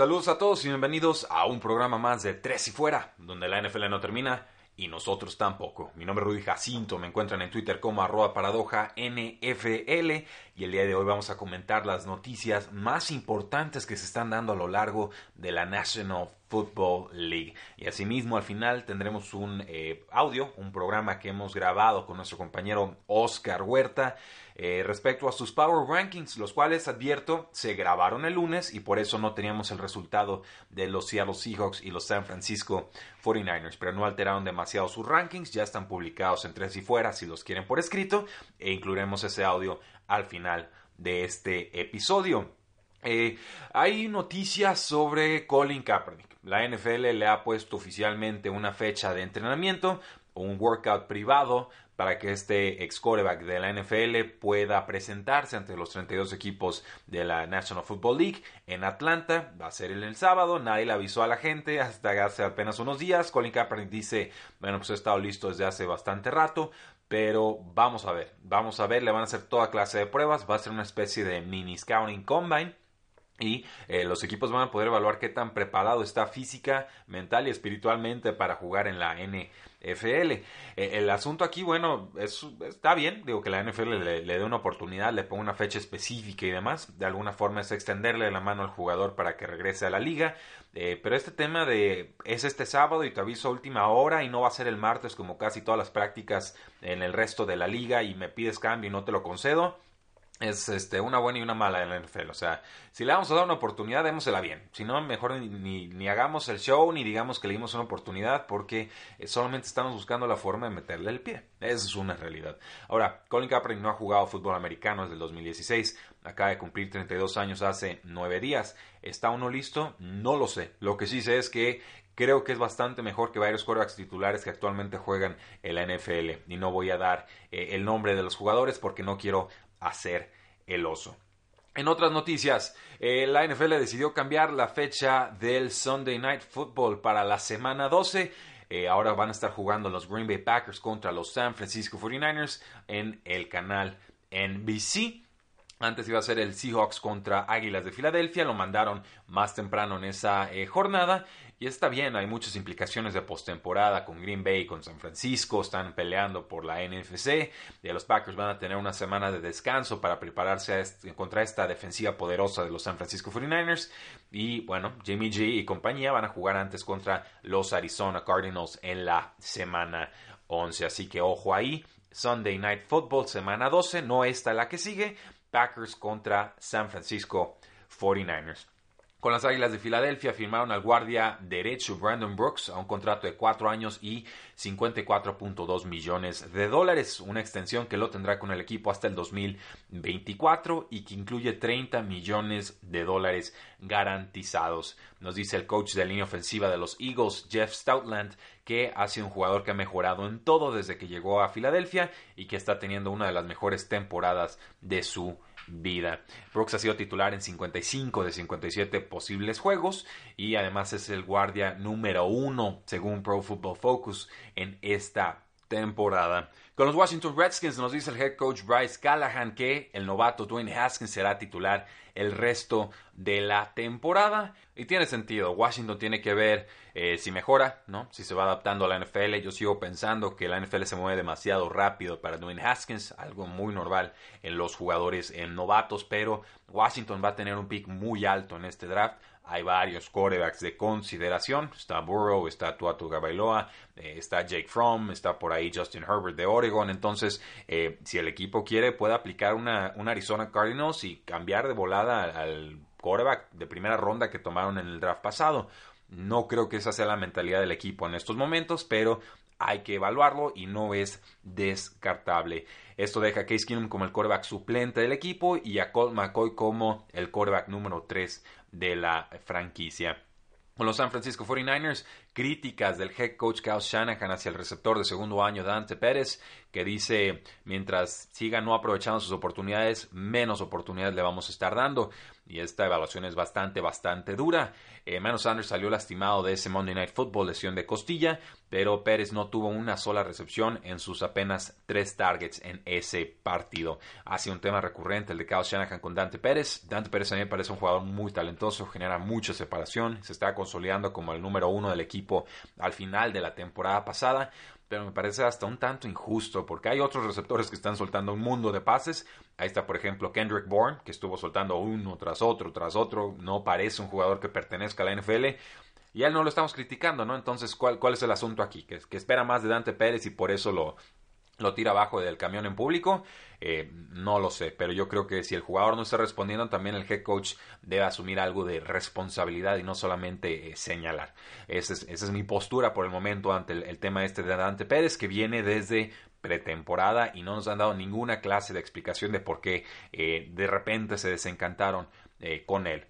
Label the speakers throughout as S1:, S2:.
S1: Saludos a todos y bienvenidos a un programa más de Tres y Fuera, donde la NFL no termina y nosotros tampoco. Mi nombre es Rudy Jacinto, me encuentran en Twitter como arroba paradoja NFL y el día de hoy vamos a comentar las noticias más importantes que se están dando a lo largo de la National Football League. Y asimismo al final tendremos un eh, audio, un programa que hemos grabado con nuestro compañero Oscar Huerta eh, respecto a sus Power Rankings, los cuales, advierto, se grabaron el lunes y por eso no teníamos el resultado de los Seattle Seahawks y los San Francisco 49ers, pero no alteraron demasiado sus rankings, ya están publicados en tres y fuera si los quieren por escrito e incluiremos ese audio al final de este episodio. Eh, hay noticias sobre Colin Kaepernick. La NFL le ha puesto oficialmente una fecha de entrenamiento, un workout privado para que este ex coreback de la NFL pueda presentarse ante los 32 equipos de la National Football League en Atlanta. Va a ser el sábado, nadie le avisó a la gente hasta hace apenas unos días. Colin Kaepernick dice, bueno, pues he estado listo desde hace bastante rato, pero vamos a ver, vamos a ver, le van a hacer toda clase de pruebas, va a ser una especie de mini scouting combine y eh, los equipos van a poder evaluar qué tan preparado está física, mental y espiritualmente para jugar en la NFL. Eh, el asunto aquí, bueno, es, está bien, digo que la NFL le, dé una oportunidad, le ponga una fecha específica y demás. De alguna forma es extenderle la mano al jugador para que regrese a la liga. Eh, pero este tema de es este sábado y te aviso a última hora y no va a ser el martes como casi todas las prácticas en el resto de la liga y me pides cambio y no te lo concedo es este, una buena y una mala en la NFL. O sea, si le vamos a dar una oportunidad, démosela bien. Si no, mejor ni, ni, hagamos el show ni digamos que le dimos una oportunidad porque eh, solamente estamos buscando la forma de meterle el pie. Esa es una realidad. Ahora, Colin Kaepernick no ha jugado fútbol americano desde el 2016. Acaba de cumplir 32 años hace 9 días. ¿Está uno listo? No lo sé. Lo que sí sé es que creo que es bastante mejor que varios quarterbacks titulares que actualmente juegan en la NFL. Y no voy a dar eh, el nombre de los jugadores porque no quiero hacer el oso. En otras noticias, eh, la NFL decidió cambiar la fecha del Sunday Night Football para la semana 12. Eh, ahora van a estar jugando los Green Bay Packers contra los San Francisco 49ers en el canal NBC. Antes iba a ser el Seahawks contra Águilas de Filadelfia, lo mandaron más temprano en esa eh, jornada y está bien, hay muchas implicaciones de postemporada con Green Bay, con San Francisco, están peleando por la NFC y los Packers van a tener una semana de descanso para prepararse contra esta defensiva poderosa de los San Francisco 49ers y bueno, Jimmy G y compañía van a jugar antes contra los Arizona Cardinals en la semana 11, así que ojo ahí, Sunday Night Football, semana 12, no esta la que sigue, Packers contra San Francisco 49ers. Con las Águilas de Filadelfia firmaron al guardia derecho Brandon Brooks a un contrato de cuatro años y 54.2 millones de dólares, una extensión que lo tendrá con el equipo hasta el 2024 y que incluye 30 millones de dólares garantizados. Nos dice el coach de línea ofensiva de los Eagles, Jeff Stoutland, que ha sido un jugador que ha mejorado en todo desde que llegó a Filadelfia y que está teniendo una de las mejores temporadas de su vida. Brooks ha sido titular en 55 de 57 posibles juegos y además es el guardia número uno según Pro Football Focus en esta temporada. Con los Washington Redskins nos dice el head coach Bryce Callahan que el novato Dwayne Haskins será titular el resto de la temporada. Y tiene sentido, Washington tiene que ver eh, si mejora, ¿no? Si se va adaptando a la NFL. Yo sigo pensando que la NFL se mueve demasiado rápido para Dwayne Haskins, algo muy normal en los jugadores en novatos, pero Washington va a tener un pick muy alto en este draft. Hay varios quarterbacks de consideración. Está Burrow, está Tuatu Gabailoa, eh, está Jake Fromm, está por ahí Justin Herbert de Oregon. Entonces, eh, si el equipo quiere, puede aplicar una, Arizona Cardinals y cambiar de volada al quarterback de primera ronda que tomaron en el draft pasado. No creo que esa sea la mentalidad del equipo en estos momentos, pero hay que evaluarlo y no es descartable. Esto deja a Case Keenum como el quarterback suplente del equipo y a Colt McCoy como el quarterback número 3 de la franquicia. Con los San Francisco 49ers, críticas del head coach Kyle Shanahan hacia el receptor de segundo año Dante Pérez, que dice, mientras siga no aprovechando sus oportunidades, menos oportunidades le vamos a estar dando y esta evaluación es bastante, bastante dura. Eh, Sanders salió lastimado de ese Monday Night Football, lesión de costilla, pero Pérez no tuvo una sola recepción en sus apenas tres targets en ese partido. Ha sido un tema recurrente el de Kyle Shanahan con Dante Pérez. Dante Pérez a mí me parece un jugador muy talentoso, genera mucha separación, se está consolidando como el número uno del equipo al final de la temporada pasada pero me parece hasta un tanto injusto porque hay otros receptores que están soltando un mundo de pases. Ahí está, por ejemplo, Kendrick Bourne, que estuvo soltando uno tras otro, tras otro. No parece un jugador que pertenezca a la NFL. Y a él no lo estamos criticando, ¿no? Entonces, ¿cuál, cuál es el asunto aquí? Que, que espera más de Dante Pérez y por eso lo, lo tira abajo del camión en público, eh, no lo sé, pero yo creo que si el jugador no está respondiendo, también el head coach debe asumir algo de responsabilidad y no solamente eh, señalar. Esa es, mi postura por el momento ante el, tema este de Dante Pérez, que viene desde pretemporada y no nos han dado ninguna clase de explicación de por qué eh, de repente se desencantaron con él.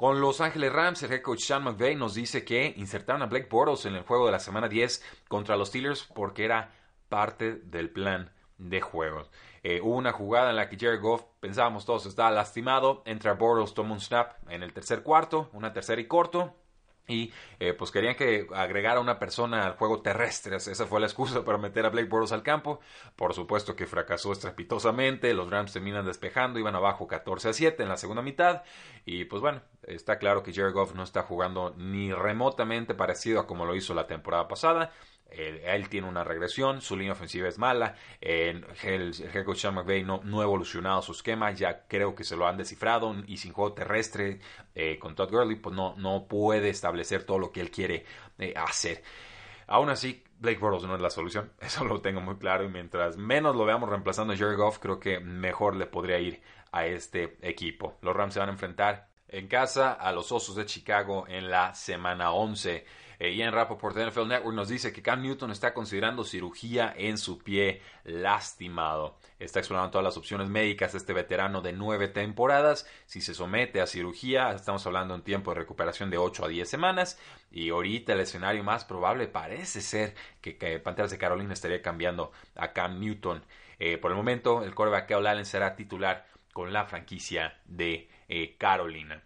S1: Con Los Ángeles Rams, el head coach Sean McVay nos dice que insertaron a Blake Bortles en el juego de la semana 10 contra los Steelers porque era parte del plan de juego. Eh, hubo una jugada en la que Jared Goff, pensábamos todos, estaba lastimado, entra Bortles, toma un snap en el tercer cuarto, una tercera y corto, y eh, pues querían que agregara una persona al juego terrestre. Esa fue la excusa para meter a Blake Bortles al campo. Por supuesto que fracasó estrepitosamente. Los Rams terminan despejando. Iban abajo 14 a 7 en la segunda mitad. Y pues bueno, está claro que Jared Goff no está jugando ni remotamente parecido a como lo hizo la temporada pasada. Él, tiene una regresión, su línea ofensiva es mala, el, head coach Sean McVay no, ha evolucionado su esquema, ya creo que se lo han descifrado y sin juego terrestre eh, con Todd Gurley pues no, no puede establecer todo lo que él quiere eh, hacer. Aún así, Blake Bortles no es la solución, eso lo tengo muy claro y mientras menos lo veamos reemplazando a Jared Goff, creo que mejor le podría ir a este equipo. Los Rams se van a enfrentar en casa a los Osos de Chicago en la semana 11. Eh, Ian Rappaport de NFL Network nos dice que Cam Newton está considerando cirugía en su pie lastimado. Está explorando todas las opciones médicas de este veterano de nueve temporadas. Si se somete a cirugía, estamos hablando de un tiempo de recuperación de 8 a 10 semanas. Y ahorita el escenario más probable parece ser que, Panteras de Carolina estaría cambiando a Cam Newton. Eh, por el momento, el quarterback Kyle Allen será titular con la franquicia de eh, Carolina.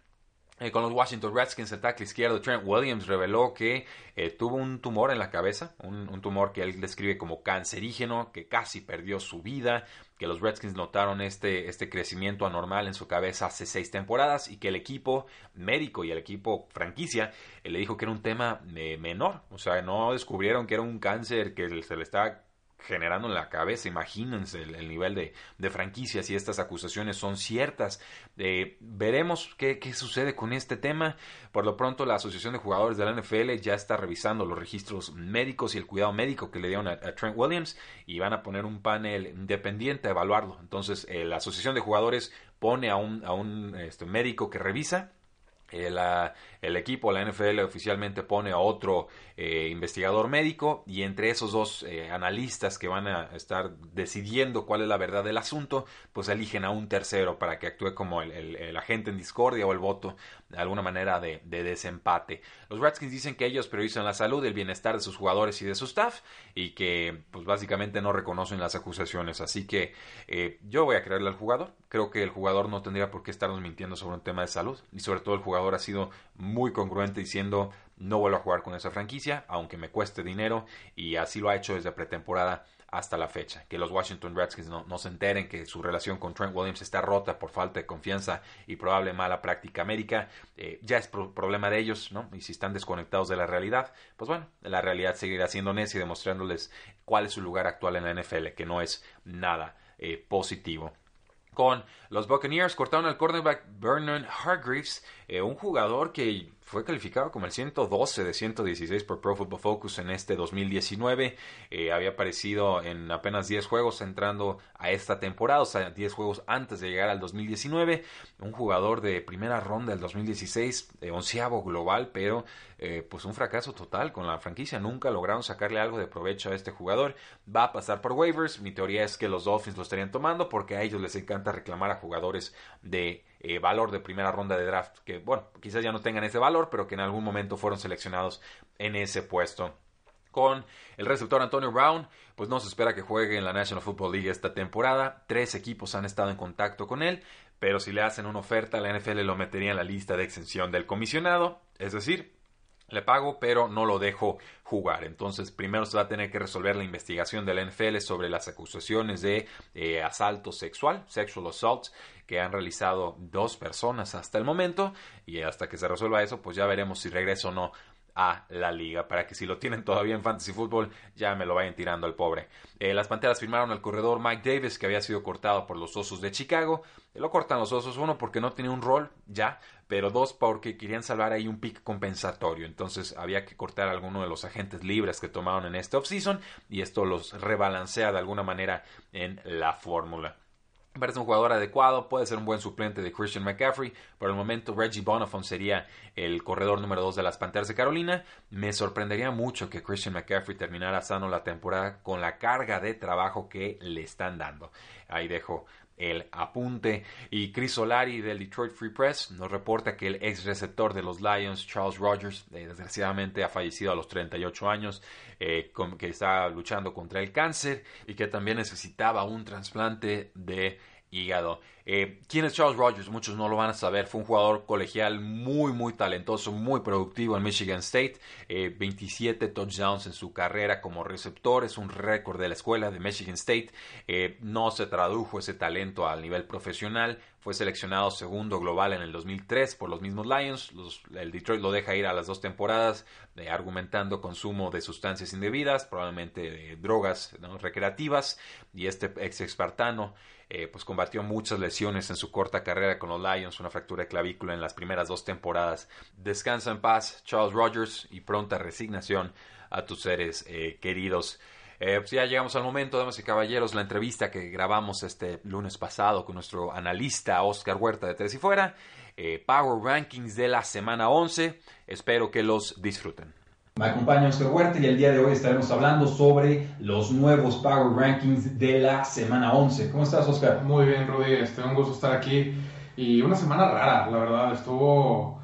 S1: Eh, con los Washington Redskins, el tackle izquierdo Trent Williams reveló que eh, tuvo un tumor en la cabeza, un, tumor que él describe como cancerígeno, que casi perdió su vida, que los Redskins notaron este, este crecimiento anormal en su cabeza hace seis temporadas y que el equipo médico y el equipo franquicia eh, le dijo que era un tema menor, o sea, no descubrieron que era un cáncer que se le estaba generando en la cabeza. Imagínense el, nivel de, de, franquicias y estas acusaciones son ciertas. Eh, veremos qué, sucede con este tema. Por lo pronto, la Asociación de Jugadores de la NFL ya está revisando los registros médicos y el cuidado médico que le dieron a, Trent Williams y van a poner un panel independiente a evaluarlo. Entonces, eh, la Asociación de Jugadores pone a un, a un este, médico que revisa el, el, equipo, la NFL oficialmente pone a otro eh, investigador médico y entre esos dos eh, analistas que van a estar decidiendo cuál es la verdad del asunto, pues eligen a un tercero para que actúe como el, agente en discordia o el voto de alguna manera de, desempate. Los Redskins dicen que ellos priorizan la salud, el bienestar de sus jugadores y de su staff y que pues básicamente no reconocen las acusaciones. Así que eh, yo voy a creerle al jugador. Creo que el jugador no tendría por qué estarnos mintiendo sobre un tema de salud y sobre todo el jugador ha sido muy congruente diciendo no vuelvo a jugar con esa franquicia, aunque me cueste dinero, y así lo ha hecho desde pretemporada hasta la fecha. Que los Washington Redskins no, se enteren que su relación con Trent Williams está rota por falta de confianza y probable mala práctica médica, eh, ya es problema de ellos, ¿no? Y si están desconectados de la realidad, pues bueno, la realidad seguirá siendo necia y demostrándoles cuál es su lugar actual en la NFL, que no es nada eh, positivo con los Buccaneers. Cortaron al cornerback Vernon Hargreaves, eh, un jugador que fue calificado como el 112 de 116 por Pro Football Focus en este 2019. Eh, había aparecido en apenas 10 juegos entrando a esta temporada, o sea, 10 juegos antes de llegar al 2019. Un jugador de primera ronda del 2016, eh, onceavo global, pero eh, pues un fracaso total con la franquicia. Nunca lograron sacarle algo de provecho a este jugador. Va a pasar por waivers. Mi teoría es que los Dolphins lo estarían tomando porque a ellos les encanta reclamar a jugadores de eh, valor de primera ronda de draft, que bueno, quizás ya no tengan ese valor, pero que en algún momento fueron seleccionados en ese puesto. Con el receptor Antonio Brown, pues no se espera que juegue en la National Football League esta temporada. Tres equipos han estado en contacto con él, pero si le hacen una oferta, la NFL lo metería en la lista de exención del comisionado, es decir, le pago, pero no lo dejo jugar. Entonces, primero se va a tener que resolver la investigación de la NFL sobre las acusaciones de eh, asalto sexual, sexual assault, que han realizado dos personas hasta el momento. Y hasta que se resuelva eso, pues ya veremos si regreso o no a la liga para que si lo tienen todavía en fantasy fútbol ya me lo vayan tirando al pobre. Eh, las Panteras firmaron al corredor Mike Davis que había sido cortado por los Osos de Chicago. lo cortan los Osos uno porque no tenía un rol ya, pero dos porque querían salvar ahí un pick compensatorio. Entonces había que cortar a alguno de los agentes libres que tomaron en este offseason y esto los rebalancea de alguna manera en la fórmula. Parece un jugador adecuado, puede ser un buen suplente de Christian McCaffrey. Por el momento, Reggie Bonifon sería el corredor número 2 de las Panteras de Carolina. Me sorprendería mucho que Christian McCaffrey terminara sano la temporada con la carga de trabajo que le están dando. Ahí dejo el apunte. Y Chris Solari del Detroit Free Press nos reporta que el ex receptor de los Lions, Charles Rogers, eh, desgraciadamente ha fallecido a los 38 años, eh, que está luchando contra el cáncer y que también necesitaba un trasplante de hígado. Eh, ¿Quién es Charles Rogers? Muchos no lo van a saber. Fue un jugador colegial muy, muy talentoso, muy productivo en Michigan State. 27 eh, touchdowns en su carrera como receptor. Es un récord de la escuela de Michigan State. Eh, no se tradujo ese talento al nivel profesional. Fue seleccionado segundo global en el 2003 por los mismos Lions. el Detroit lo deja ir a las dos temporadas argumentando consumo de sustancias indebidas, probablemente drogas recreativas. Y este ex espartano eh, pues combatió muchas lesiones en su corta carrera con los Lions, una fractura de clavícula en las primeras dos temporadas. Descansa en paz, Charles Rogers, y pronta resignación a tus seres eh, queridos. Eh, pues ya llegamos al momento, damas y caballeros, la entrevista que grabamos este lunes pasado con nuestro analista Oscar Huerta de Tres y Fuera. Power Rankings de la semana 11. Espero que los disfruten.
S2: Me acompaña Oscar Huerta y el día de hoy estaremos hablando sobre los nuevos Power Rankings de la semana 11. ¿Cómo estás, Oscar?
S3: Muy bien, Rudy. Este, un gusto estar aquí. Y una semana rara, la verdad. Estuvo.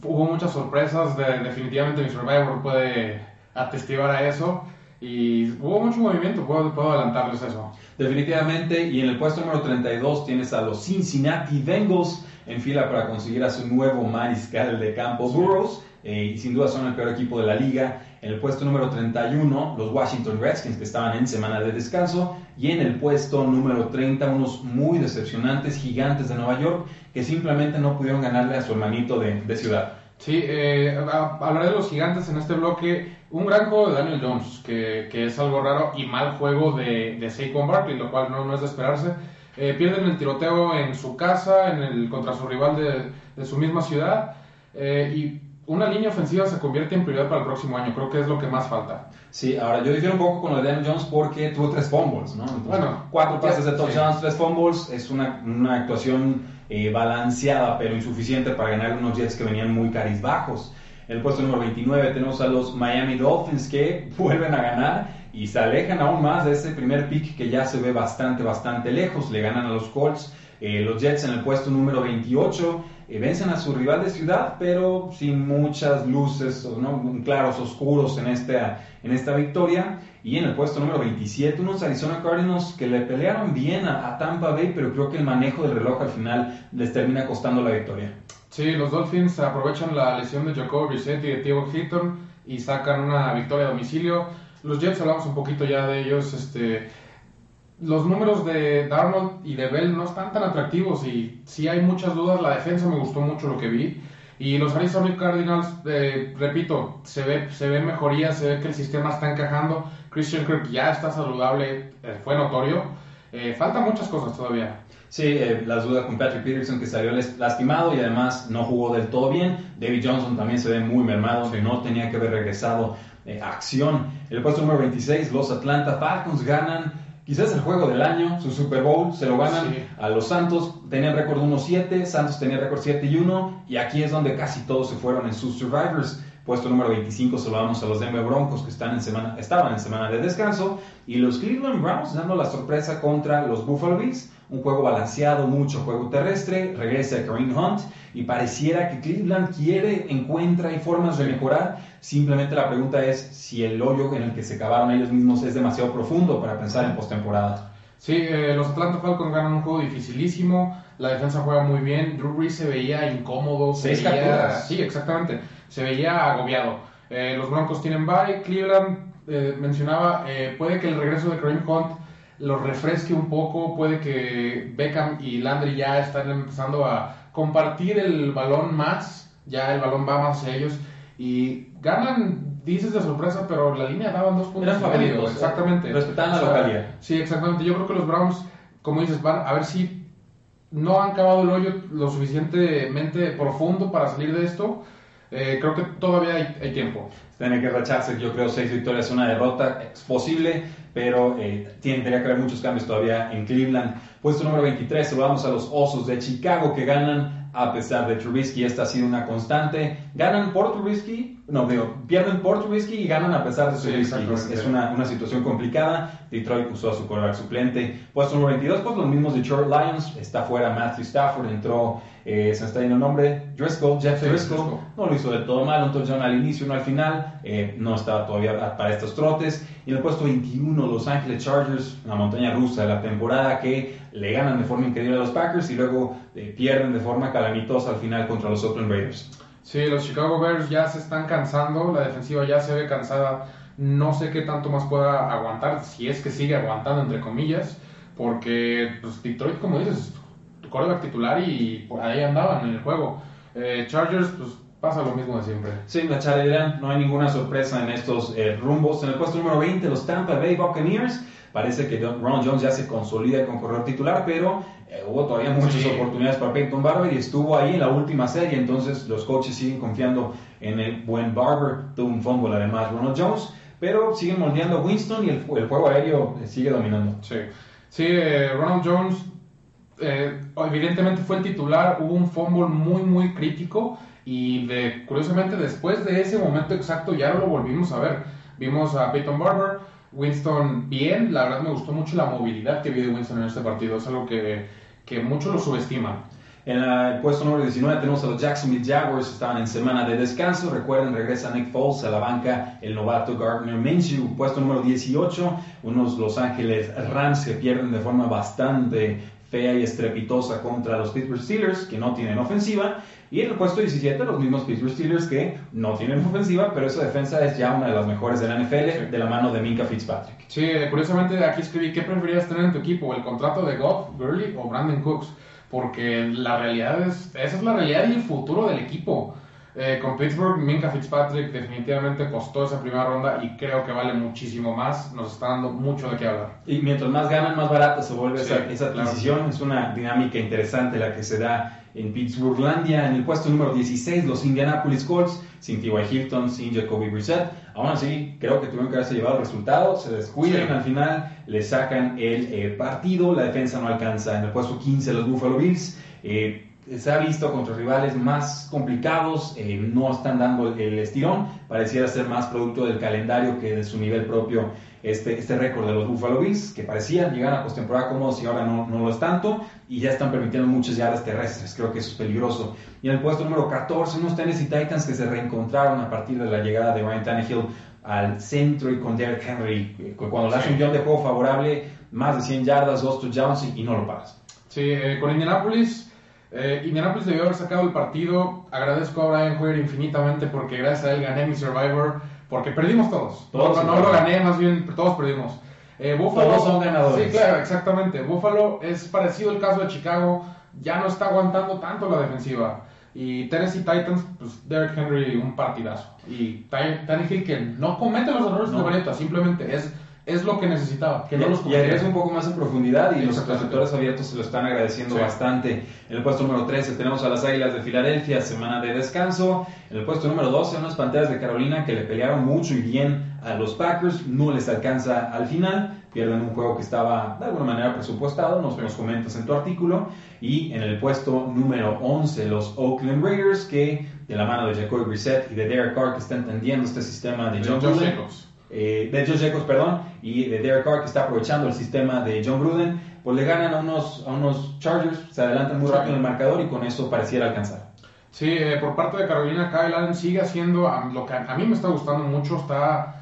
S3: Hubo muchas sorpresas. definitivamente mi Survivor puede atestiguar a eso. Y hubo mucho movimiento, puedo, puedo adelantarles eso.
S2: Definitivamente. Y en el puesto número 32 tienes a los Cincinnati Bengals en fila para conseguir a su nuevo mariscal de campo, Burroughs eh, y sin duda son el peor equipo de la liga. En el puesto número 31, los Washington Redskins, que estaban en semana de descanso. Y en el puesto número 30, unos muy decepcionantes gigantes de Nueva York, que simplemente no pudieron ganarle a su hermanito de, ciudad.
S3: Sí, eh, hablaré de los gigantes en este bloque. Un gran juego de Daniel Jones, que, que es algo raro, y mal juego de, de Saquon Barkley, lo cual no, no es de esperarse. Eh, pierden el tiroteo en su casa, en el, contra su rival de, de su misma ciudad. Eh, y una línea ofensiva se convierte en prioridad para el próximo año. Creo que es lo que más falta.
S2: Sí, ahora yo difiero un poco con lo de Daniel Jones porque tuvo tres fumbles, ¿no? bueno, cuatro pases de touchdowns, tres fumbles. Es una, una actuación eh, balanceada, pero insuficiente para ganar unos Jets que venían muy carizbajos. En el puesto número 29 tenemos a los Miami Dolphins que vuelven a ganar y se alejan aún más de ese primer pick que ya se ve bastante, bastante lejos. Le ganan a los Colts. Eh, los Jets en el puesto número 28 eh, vencen a su rival de ciudad, pero sin muchas luces, ¿no? claros, oscuros en esta, en esta victoria. Y en el puesto número 27, unos Arizona Cardinals que le pelearon bien a, Tampa Bay, pero creo que el manejo del reloj al final les termina costando la victoria.
S3: Sí, los Dolphins aprovechan la lesión de Jacob Brissett y de Thiago Hilton y sacan una victoria a domicilio. Los Jets hablamos un poquito ya de ellos, este los números de Darnold y de Bell no están tan atractivos y si hay muchas dudas. La defensa me gustó mucho lo que vi. Y los Arizona Cardinals, eh, repito, se ve, se ve mejoría, se ve que el sistema está encajando. Christian Kirk ya está saludable, eh, fue notorio. Eh, faltan muchas cosas todavía.
S1: Sí, eh, las dudas con Patrick Peterson que salió lastimado y además no jugó del todo bien. David Johnson también se ve muy mermado, que no tenía que haber regresado acción. El puesto número 26, los Atlanta Falcons ganan quizás el juego del año, su Super Bowl, se lo ganan a los Santos. Tenían récord 1-7, Santos tenía récord 7 y 1 y aquí es donde casi todos se fueron en sus Survivors. Puesto número 25 se lo damos a los Denver Broncos que están en semana, estaban en semana de descanso y los Cleveland Browns dando la sorpresa contra los Buffalo Bills. Un juego balanceado, mucho juego terrestre, regresa Kareem Hunt y pareciera que Cleveland quiere, encuentra y formas de mejorar. Simplemente la pregunta es si el hoyo en el que se cavaron ellos mismos es demasiado profundo para pensar en postemporada.
S3: Sí, eh, los Atlanta Falcons ganan un juego dificilísimo, la defensa juega muy bien, Drew Brees se veía incómodo, se veía, sí, exactamente, se veía agobiado. Eh, los Broncos tienen bye, Cleveland eh, mencionaba, puede que el regreso de Kareem Hunt los refresque un poco, puede que Beckham y Landry ya están empezando a compartir el balón más, ya el balón va más hacia ellos y ganan, dices de sorpresa, pero la línea daban dos puntos.
S1: Eran favoritos.
S3: ¿eh? Exactamente.
S1: Respetaban la localidad.
S3: Sí, exactamente. Yo creo que los Browns, como dices, van a ver si no han cavado el hoyo lo suficientemente profundo para salir de esto. Eh, creo que todavía hay, tiempo.
S1: Tiene que racharse, yo creo, seis victorias, una derrota. Es posible, pero eh, tendría que haber muchos cambios todavía en Cleveland. Puesto número 23, vamos a los Osos de Chicago que ganan a pesar de Trubisky. Esta ha sido una constante. Ganan por Trubisky, no, digo, pierden por Trubisky y ganan a pesar de Trubisky. es una, una, situación complicada. Detroit usó a su quarterback suplente. Puesto número 22, pues los mismos Detroit Lions. Está fuera Matthew Stafford, entró, eh, se está dando el nombre, Driscoll, Jeff Driscoll. No lo hizo del todo mal, un touchdown al inicio, uno al final. Eh, no estaba todavía para estos trotes. Y en el puesto 21, Los Angeles Chargers, la montaña rusa de la temporada que le ganan de forma increíble a los Packers y luego eh, pierden de forma calamitosa al final contra los Oakland Raiders.
S3: Sí, los Chicago Bears ya se están cansando, la defensiva ya se ve cansada. No sé qué tanto más pueda aguantar, si es que sigue aguantando, entre comillas, porque pues, Detroit, como dices, coreback titular y por ahí andaban en el juego. Eh, Chargers, pues pasa lo mismo de siempre.
S1: Sí, la charrería, no hay ninguna sorpresa en estos eh, rumbos. En el puesto número 20, los Tampa Bay Buccaneers Parece que Ron Jones ya se consolida con corredor titular, pero eh, hubo todavía muchas oportunidades para Peyton Barber y estuvo ahí en la última serie, entonces los coaches siguen confiando en el buen Barber, tuvo un fumble además Ronald Jones, pero siguen moldeando a Winston y el, juego aéreo eh, sigue dominando.
S3: Sí, sí eh, Ronald Jones evidentemente fue el titular, hubo un fumble muy muy crítico y de, curiosamente después de ese momento exacto ya no lo volvimos a ver. Vimos a Peyton Barber, Winston bien, la verdad me gustó mucho la movilidad que vi de Winston en este partido, es algo que, que muchos lo subestiman.
S1: En el puesto número 19 tenemos a los Jacksonville Jaguars, estaban en semana de descanso, recuerden, regresa Nick Foles a la banca, el novato Gardner Minshew, puesto número 18, unos Los Ángeles Rams que pierden de forma bastante fea y estrepitosa contra los Pittsburgh Steelers, que no tienen ofensiva, y en el puesto 17, los mismos Pittsburgh Steelers que no tienen ofensiva, pero esa defensa es ya una de las mejores de la NFL, de la mano de Minka Fitzpatrick.
S3: Sí, curiosamente aquí escribí, ¿qué preferirías tener en tu equipo? ¿El contrato de Goff, Gurley o Brandon Cooks? Porque la realidad es, esa es la realidad y el futuro del equipo. Eh, con Pittsburgh, Minka Fitzpatrick definitivamente costó esa primera ronda y creo que vale muchísimo más. Nos está dando mucho de qué hablar.
S1: Y mientras más ganan, más barata se vuelve esa, esa, adquisición. Es una dinámica interesante la que se da en Pittsburghlandia. En el puesto número 16, los Indianapolis Colts, sin T.Y. Hilton, sin Jacoby Brissett. Aún así, creo que tuvieron que haberse llevado el resultado. Se descuidan al final, le sacan el eh, partido. La defensa no alcanza. En el puesto 15, los Buffalo Bills. Eh, se ha visto contra rivales más complicados, eh, no están dando el, estirón, pareciera ser más producto del calendario que de su nivel propio este, este récord de los Buffalo Bills, que parecían llegar a postemporada cómodos y ahora no, no, lo es tanto, y ya están permitiendo muchas yardas terrestres, creo que eso es peligroso. Y en el puesto número 14, unos Tennessee Titans que se reencontraron a partir de la llegada de Ryan Tannehill al centro y con Derrick Henry, eh, cuando le hace un guion de juego favorable, más de 100 yardas, dos touchdowns y, y no lo paras.
S3: Sí, eh, con Indianapolis eh, Indianapolis debió haber sacado el partido. Agradezco a Brian Hoyer infinitamente porque gracias a él gané mi Survivor. Porque perdimos todos. todos no, lo gané, más bien todos perdimos.
S1: Eh, Buffalo, todos son ganadores.
S3: Sí, claro, exactamente. Buffalo es parecido al caso de Chicago. Ya no está aguantando tanto la defensiva. Y Tennessee Titans, pues Derrick Henry, un partidazo. Y Tannehill que no comete los errores de Marietta, simplemente es es lo que necesitaba, que no los
S1: Y agrega un poco más en profundidad y los receptores abiertos se lo están agradeciendo bastante. En el puesto número 13 tenemos a las Águilas de Filadelfia, semana de descanso. En el puesto número 12 unas Panteras de Carolina que le pelearon mucho y bien a los Packers, no les alcanza al final. Pierden un juego que estaba de alguna manera presupuestado, nos, nos comentas en tu artículo. Y en el puesto número 11 los Oakland Raiders que de la mano de Jacoby Brissett y de Derek Carr que está entendiendo este sistema de John eh, de Josh Jacobs, perdón, y de Derek Carr que está aprovechando el sistema de John Gruden, pues le ganan a unos, a unos Chargers, se adelantan muy rápido en el marcador y con eso pareciera alcanzar.
S3: Sí, eh, por parte de Carolina, Kyle Allen sigue haciendo lo que a, mí me está gustando mucho, está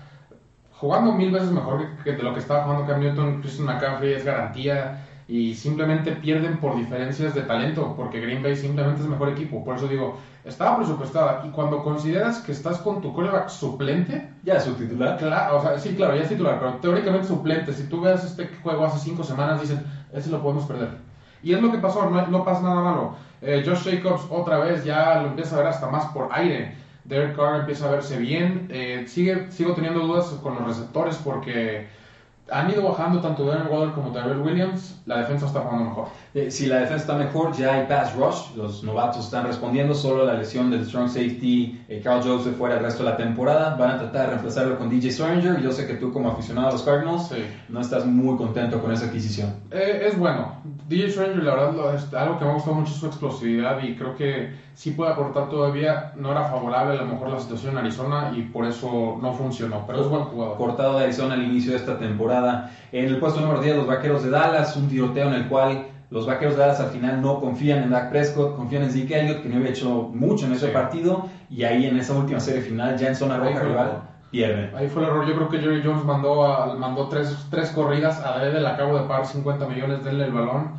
S3: jugando mil veces mejor que, de lo que estaba jugando Cam Newton, Christian McCaffrey es garantía y simplemente pierden por diferencias de talento, porque Green Bay simplemente es mejor equipo. Por eso digo, estaba presupuestada. Y cuando consideras que estás con tu coreback suplente.
S1: Ya es su titular.
S3: Claro, o sea, sí, claro, ya es titular, pero teóricamente suplente. Si tú ves este juego hace cinco semanas, dicen, ese lo podemos perder. Y es lo que pasó, no, no pasa nada malo. Eh, Josh Jacobs otra vez ya lo empieza a ver hasta más por aire. Derek Carr empieza a verse bien. Eh, sigue, sigo teniendo dudas con los receptores porque han ido bajando tanto Darren Waller como Tyrell Williams, la defensa está jugando mejor.
S1: Eh, si la defensa está mejor, ya hay pass rush, los novatos están respondiendo, solo la lesión del strong safety, eh, Carl Joseph fuera el resto de la temporada, van a tratar de reemplazarlo con DJ Stranger, yo sé que tú como aficionado a los Cardinals no estás muy contento con esa adquisición.
S3: Eh, es bueno, DJ Stranger la verdad es algo que me ha gustado mucho su explosividad y creo que sí puede aportar todavía, no era favorable a lo mejor la situación en Arizona y por eso no funcionó, pero es buen jugador.
S1: Cortado de Arizona al inicio de esta temporada. En el puesto número 10 los Vaqueros de Dallas, un tiroteo en el cual los vaqueros de Dallas al final no confían en Dak Prescott, confían en Zeke Elliott, que no había hecho mucho en ese partido, y ahí en esa última serie final, ya en zona roja rival, pierde.
S3: Ahí fue el error. Yo creo que Jerry Jones mandó, a, mandó tres, tres corridas, a Dede le acabo de pagar 50 millones, denle el balón.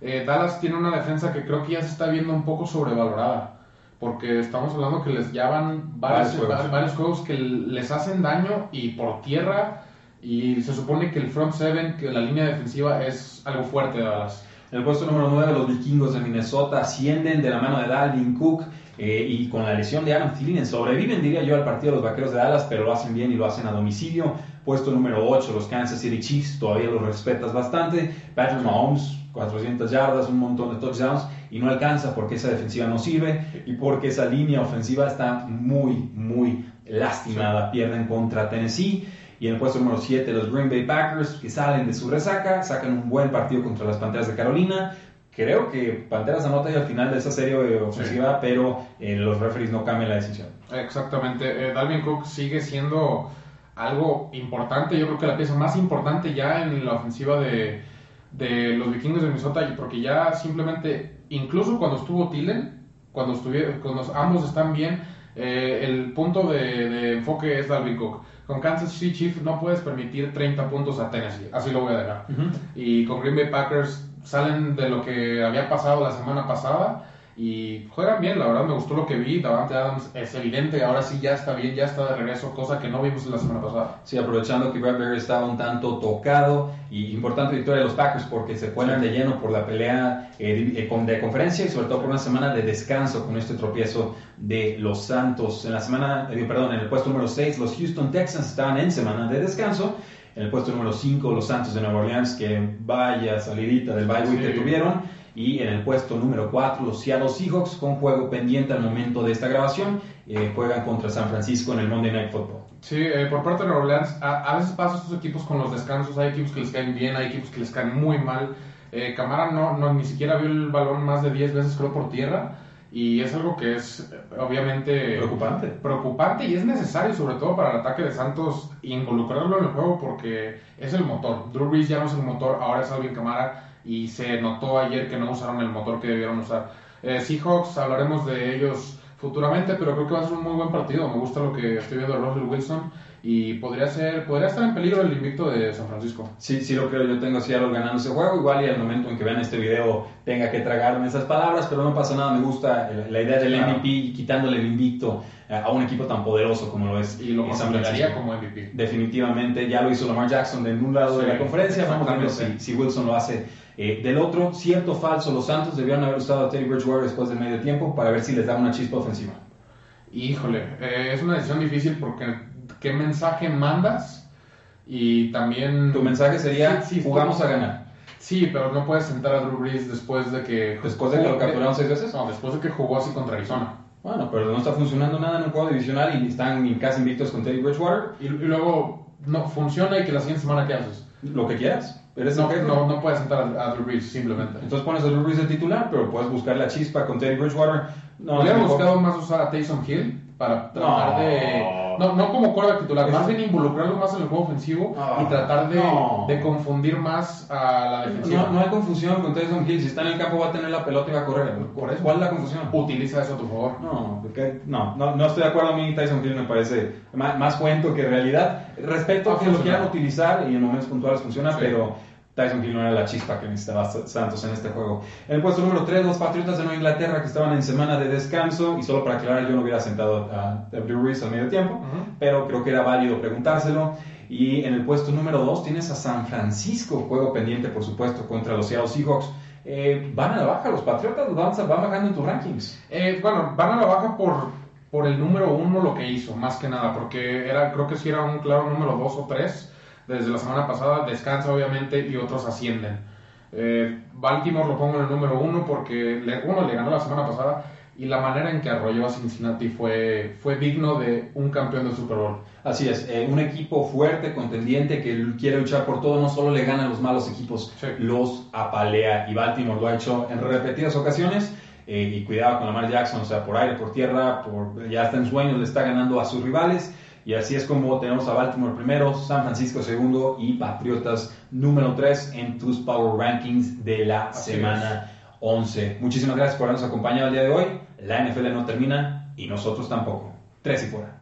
S3: Eh, Dallas tiene una defensa que creo que ya se está viendo un poco sobrevalorada. Porque estamos hablando que les llevan varios, varios, juegos. que les hacen daño y por tierra. Y se supone que el front seven, que la línea defensiva es algo fuerte de Dallas.
S1: En el puesto número 9, los vikingos de Minnesota ascienden de la mano de Dalvin Cook eh, y con la lesión de Adam Thielen sobreviven, diría yo, al partido de los vaqueros de Dallas, pero lo hacen bien y lo hacen a domicilio. Puesto número 8, los Kansas City Chiefs, todavía los respetas bastante. Patrick Mahomes, 400 yardas, un montón de touchdowns y no alcanza porque esa defensiva no sirve y porque esa línea ofensiva está muy, muy lastimada. Pierden contra Tennessee. Y en el puesto número 7, los Green Bay Packers, que salen de su resaca, sacan un buen partido contra las Panteras de Carolina. Creo que Panteras anota ya al final de esa serie ofensiva, pero eh, los referees no cambian la decisión.
S3: Exactamente. Eh, Dalvin Cook sigue siendo algo importante. Yo creo que la pieza más importante ya en la ofensiva de, de los vikingos de Minnesota, porque ya simplemente, incluso cuando estuvo Tillen, cuando, estuvieron, cuando ambos están bien, eh, el punto de, de enfoque es Dalvin Cook con Kansas City Chiefs no puedes permitir 30 puntos a Tennessee, así lo voy a dejar. Y con Green Bay Packers salen de lo que había pasado la semana pasada y juegan bien, la verdad me gustó lo que vi. Davante Adams es evidente, ahora sí ya está bien, ya está de regreso, cosa que no vimos la semana pasada.
S1: Sí, aprovechando que Bradbury estaba un tanto tocado y importante victoria de los Packers porque se ponen de lleno por la pelea eh, eh, de conferencia y sobre todo por una semana de descanso con este tropiezo de los Santos. En la semana, eh, perdón, en el puesto número 6, los Houston Texans estaban en semana de descanso. En el puesto número 5, los Santos de Nueva Orleans, que vaya salidita del bye week que tuvieron. Y en el puesto número 4, los Seattle Seahawks, con juego pendiente al momento de esta grabación, eh, juegan contra San Francisco en el Monday Night Football.
S3: Sí, eh, por parte de Nueva Orleans, a, veces pasa estos equipos con los descansos. Hay equipos que les caen bien, hay equipos que les caen muy mal. Eh, Camara no, no, ni siquiera vio el balón más de 10 veces, creo, por tierra. Y es algo que es obviamente
S1: preocupante.
S3: Preocupante y es necesario, sobre todo para el ataque de Santos, involucrarlo en el juego porque es el motor. Drew Brees ya no es el motor, ahora es Alvin Camara y se notó ayer que no usaron el motor que debieron usar. Eh, Seahawks, hablaremos de ellos futuramente, pero creo que va a ser un muy buen partido. Me gusta lo que estoy viendo de Russell Wilson y podría ser podría estar en peligro el invicto de San Francisco.
S1: Sí, sí lo creo. Yo tengo a Seattle ganando ese juego. Igual y al momento en que vean este video tenga que tragarme esas palabras, pero no pasa nada. Me gusta la idea del MVP y quitándole el invicto a un equipo tan poderoso como lo es
S3: y lo consolidaría como MVP.
S1: Definitivamente, ya lo hizo Lamar Jackson en un lado de la conferencia. Vamos a ver si, si Wilson lo hace eh, del otro, cierto o falso, los Santos debieron haber usado a Teddy Bridgewater después del medio tiempo para ver si les da una chispa ofensiva.
S3: Híjole, eh, es una decisión difícil porque ¿qué mensaje mandas? Y también...
S1: Tu mensaje sería,
S3: Sí, sí,
S1: jugamos a ganar.
S3: Sí, pero no puedes sentar a Drew Brees después de que...
S1: Después de que lo capturaron seis veces.
S3: No, después de que jugó así contra Arizona.
S1: Bueno, pero no está funcionando nada en un juego divisional y están casi invictos con Teddy Bridgewater.
S3: Y, y luego no funciona y que la siguiente semana ¿qué haces?
S1: Lo que quieras. Eres
S3: No, no, no puedes sentar a, a Drew Brees simplemente.
S1: Entonces pones a Drew Brees de titular, pero puedes buscar la chispa con Teddy Bridgewater. No,
S3: Hubiera buscado más usar a Taysom Hill para tratar
S1: No.
S3: de... No, no como quarterback titular, más bien involucrarlo más en el juego ofensivo
S1: Ah,
S3: y tratar de,
S1: no.
S3: de confundir más a la defensiva.
S1: No, no hay confusión con Tyson Hill. Si está en el campo va a tener la pelota y va a correr.
S3: Por eso.
S1: ¿Cuál es la confusión?
S3: Utiliza eso a tu favor.
S1: No, porque- no, no, no estoy de acuerdo. A mí Tyson Hill me parece más, más cuento que realidad. Respeto
S3: Ha
S1: a que lo quieran utilizar y en momentos puntuales funciona,
S3: Sí.
S1: pero Tyson Hill no era la chispa que necesitaba Santos en este juego. En el puesto número 3, los Patriotas de Nueva Inglaterra que estaban en semana de descanso. Y solo para aclarar, yo no hubiera sentado a, Drew Brees al medio tiempo, pero creo que era válido preguntárselo. Y en el puesto número 2 tienes a San Francisco, juego pendiente por supuesto contra los Seattle Seahawks. Eh, van a la baja, los Patriotas van, van bajando en tus rankings.
S3: Eh, bueno, van a la baja por, por el número uno lo que hizo, más que nada, porque era, creo que sí era un claro número dos o tres desde la semana pasada, descansa obviamente y otros ascienden. Eh, Baltimore lo pongo en el número uno porque le, uno le ganó la semana pasada y la manera en que arrolló a Cincinnati fue, fue digno de un campeón de Super Bowl.
S1: Así es, eh, un equipo fuerte, contendiente, que quiere luchar por todo, no solo le gana a los malos equipos,
S3: Sí.
S1: los apalea. Y Baltimore lo ha hecho en repetidas ocasiones. eh, y cuidado con Lamar Jackson, o sea, por aire, por tierra, por, ya está en sueños, le está ganando a sus rivales. Y así es como tenemos a Baltimore primero, San Francisco segundo y Patriotas número 3 en tus Power Rankings de la
S3: Así
S1: semana 11. Muchísimas gracias por habernos acompañado el día de hoy. La NFL no termina y nosotros tampoco. Tres y fuera.